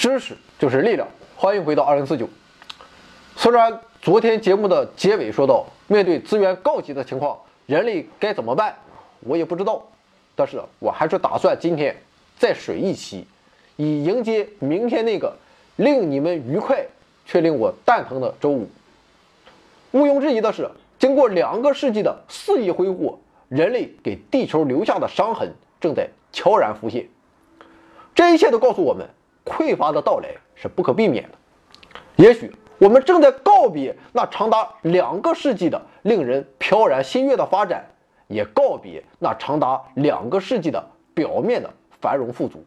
知识就是力量，欢迎回到二零四九。虽然昨天节目的结尾说到，面对资源告急的情况，人类该怎么办？我也不知道。但是我还是打算今天再水一期，以迎接明天那个令你们愉快却令我蛋疼的周五。毋庸置疑的是，经过两个世纪的肆意挥霍，人类给地球留下的伤痕正在悄然浮现。这一切都告诉我们，匮乏的到来是不可避免的。也许我们正在告别那长达两个世纪的令人飘然心悦的发展，也告别那长达两个世纪的表面的繁荣富足。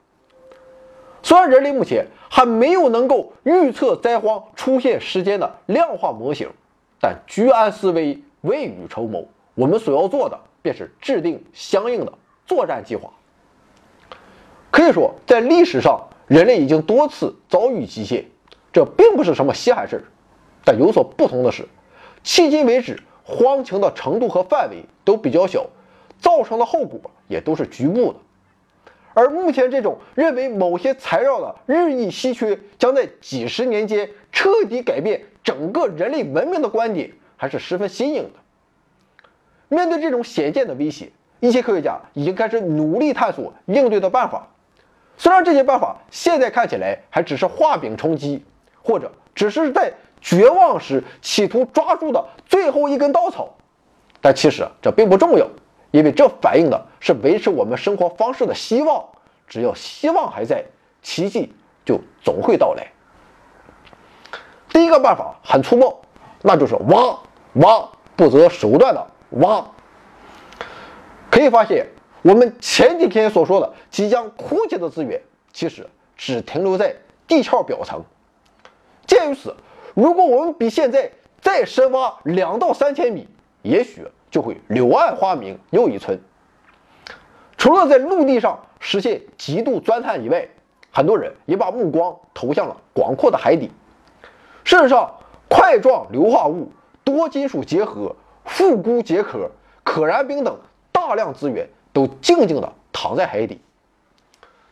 虽然人类目前还没有能够预测灾荒出现时间的量化模型，但居安思危，未雨绸缪，我们所要做的便是制定相应的作战计划。可以说，在历史上，人类已经多次遭遇极限，这并不是什么稀罕事儿。但有所不同的是，迄今为止，荒情的程度和范围都比较小，造成的后果也都是局部的。而目前这种认为某些材料的日益稀缺，将在几十年间彻底改变整个人类文明的观点，还是十分新颖的。面对这种显见的威胁，一些科学家已经开始努力探索应对的办法。虽然这些办法现在看起来还只是画饼充饥，或者只是在绝望时企图抓住的最后一根稻草，但其实这并不重要，因为这反映的是维持我们生活方式的希望。只要希望还在，奇迹就总会到来。第一个办法很粗暴，那就是挖挖，不择手段的挖。可以发现。我们前几天所说的即将枯竭的资源，其实只停留在地壳表层。鉴于此，如果我们比现在再深挖两到三千米，也许就会柳暗花明又一村。除了在陆地上实现极度钻探以外，很多人也把目光投向了广阔的海底。事实上，块状硫化物、多金属结合、复钴结壳、可燃冰等大量资源。都静静地躺在海底。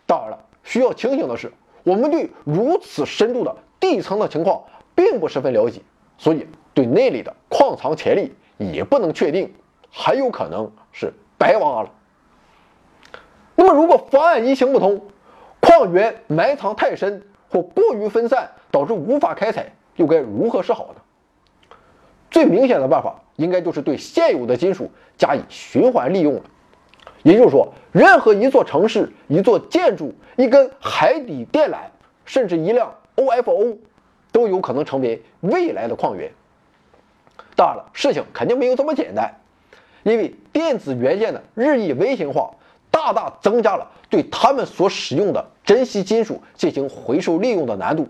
当然了，需要清醒的是，我们对如此深度的地层的情况并不十分了解，所以对那里的矿藏潜力也不能确定，很有可能是白挖了。那么，如果方案一行不通，矿源埋藏太深或过于分散，导致无法开采，又该如何是好呢？最明显的办法，应该就是对现有的金属加以循环利用了。也就是说，任何一座城市、一座建筑、一根海底电缆，甚至一辆 OFO，都有可能成为未来的矿源。当然了，事情肯定没有这么简单，因为电子元件的日益微型化，大大增加了对他们所使用的珍稀金属进行回收利用的难度。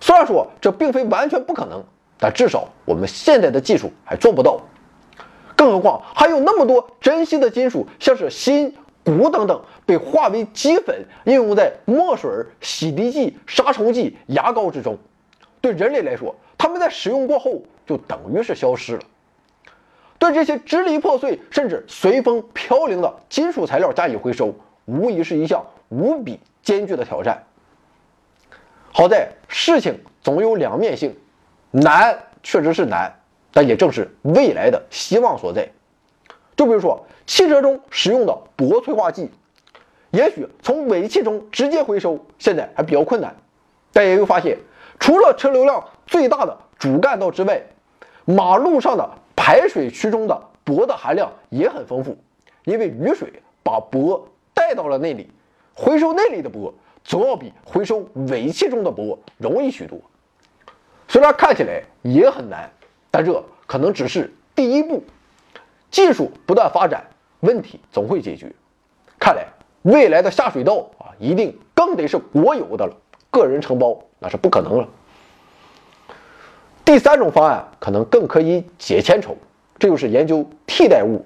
虽然说这并非完全不可能，但至少我们现在的技术还做不到。更何况还有那么多珍稀的金属，像是锌、钴等等，被化为齑粉，应用在墨水、洗涤剂、杀虫剂、牙膏之中。对人类来说，它们在使用过后就等于是消失了。对这些支离破碎甚至随风飘零的金属材料加以回收，无疑是一项无比艰巨的挑战。好在事情总有两面性，难确实是难。但也正是未来的希望所在。就比如说汽车中使用的铂催化剂，也许从尾气中直接回收现在还比较困难，但也有发现，除了车流量最大的主干道之外，马路上的排水渠中的铂的含量也很丰富，因为雨水把铂带到了那里，回收那里的铂总要比回收尾气中的铂容易许多。虽然看起来也很难。但这可能只是第一步，技术不断发展，问题总会解决。看来未来的下水道啊，一定更得是国有的了，个人承包那是不可能了。第三种方案可能更可以解千愁，这就是研究替代物，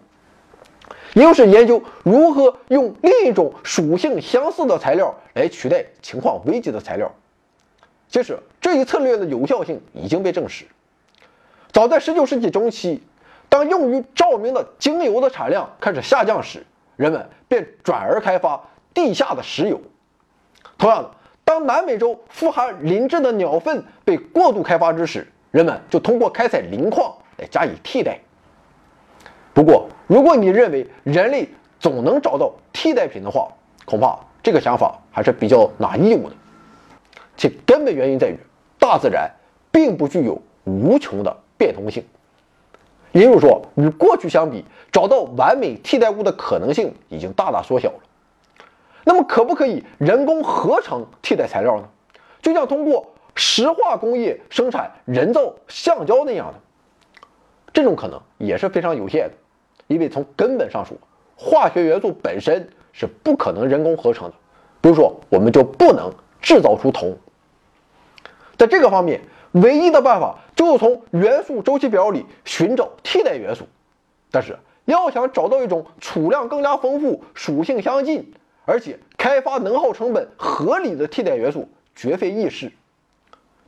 也就是研究如何用另一种属性相似的材料来取代情况危急的材料。其实这一策略的有效性已经被证实。早在19世纪中期，当用于照明的精油的产量开始下降时，人们便转而开发地下的石油。同样的，当南美洲富含磷质的鸟粪被过度开发之时，人们就通过开采磷矿来加以替代。不过，如果你认为人类总能找到替代品的话，恐怕这个想法还是比较拿义务的。其根本原因在于，大自然并不具有无穷的变通性。也就是说，与过去相比，找到完美替代物的可能性已经大大缩小了。那么，可不可以人工合成替代材料呢？就像通过石化工业生产人造橡胶那样的，这种可能也是非常有限的。因为从根本上说，化学元素本身是不可能人工合成的。比如说，我们就不能制造出铜。在这个方面，唯一的办法就是从元素周期表里寻找替代元素。但是，要想找到一种储量更加丰富、属性相近，而且开发能耗成本合理的替代元素，绝非易事。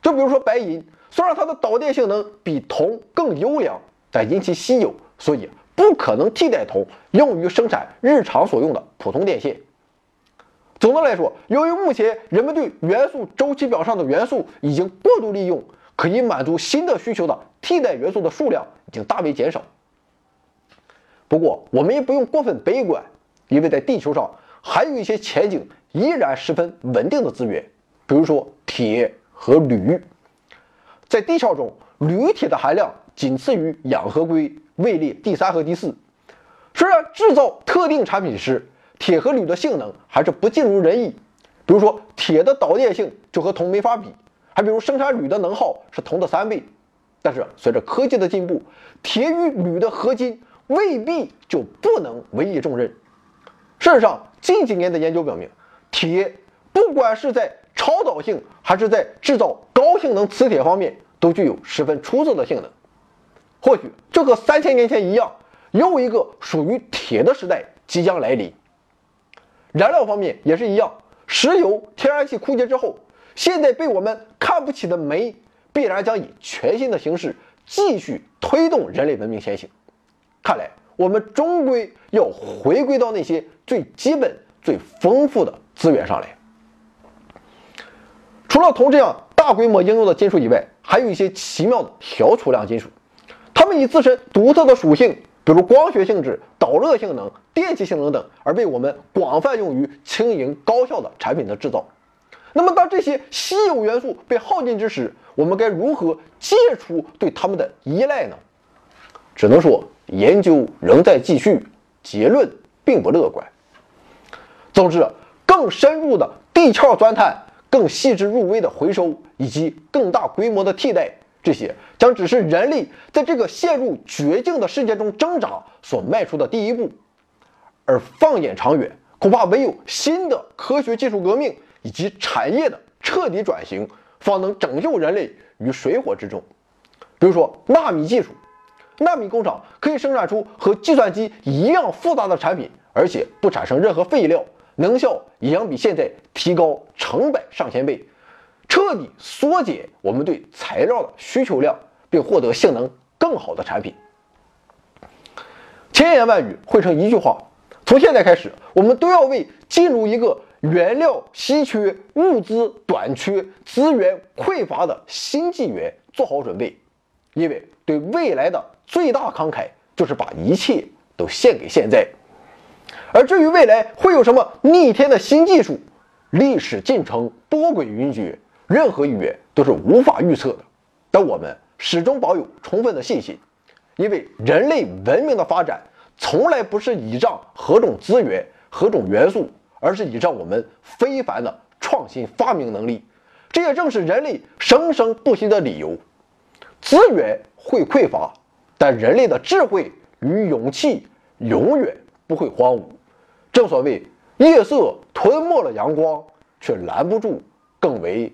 就比如说白银，虽然它的导电性能比铜更优良，但因其稀有，所以不可能替代铜用于生产日常所用的普通电线。总的来说，由于目前人们对元素周期表上的元素已经过度利用，可以满足新的需求的替代元素的数量已经大为减少。不过，我们也不用过分悲观，因为在地球上还有一些前景依然十分稳定的资源，比如说铁和铝。在地壳中，铝铁的含量仅次于氧和硅，位列第三和第四。虽然制造特定产品时，铁和铝的性能还是不尽如人意，比如说铁的导电性就和铜没法比，还比如生产铝的能耗是铜的三倍。但是随着科技的进步，铁与铝的合金未必就不能委以重任。事实上，近几年的研究表明，铁不管是在超导性还是在制造高性能磁铁方面，都具有十分出色的性能。或许就和三千年前一样，又一个属于铁的时代即将来临。燃料方面也是一样，石油、天然气枯竭之后，现在被我们看不起的煤，必然将以全新的形式继续推动人类文明前行。看来，我们终归要回归到那些最基本、最丰富的资源上来。除了铜这样大规模应用的金属以外，还有一些奇妙的小储量金属，它们以自身独特的属性。比如光学性质、导热性能、电气性能等，而被我们广泛用于轻盈高效的产品的制造。那么，当这些稀有元素被耗尽之时，我们该如何戒除对它们的依赖呢？只能说研究仍在继续，结论并不乐观。总之，更深入的地壳钻探、更细致入微的回收以及更大规模的替代。这些将只是人类在这个陷入绝境的世界中挣扎所迈出的第一步，而放眼长远，恐怕唯有新的科学技术革命以及产业的彻底转型，方能拯救人类于水火之中。比如说纳米技术，纳米工厂可以生产出和计算机一样复杂的产品，而且不产生任何废料，能效也将比现在提高成百上千倍。彻底缩减我们对材料的需求量，并获得性能更好的产品。千言万语汇成一句话：从现在开始，我们都要为进入一个原料稀缺、物资短缺、资源匮乏的新纪元做好准备。因为对未来的最大慷慨，就是把一切都献给现在。而至于未来会有什么逆天的新技术，历史进程波诡云谲。任何语言都是无法预测的，但我们始终保有充分的信心，因为人类文明的发展从来不是倚仗何种资源、何种元素，而是倚仗我们非凡的创新发明能力。这也正是人类生生不息的理由。资源会匮乏，但人类的智慧与勇气永远不会荒芜。正所谓，夜色吞没了阳光，却拦不住更为。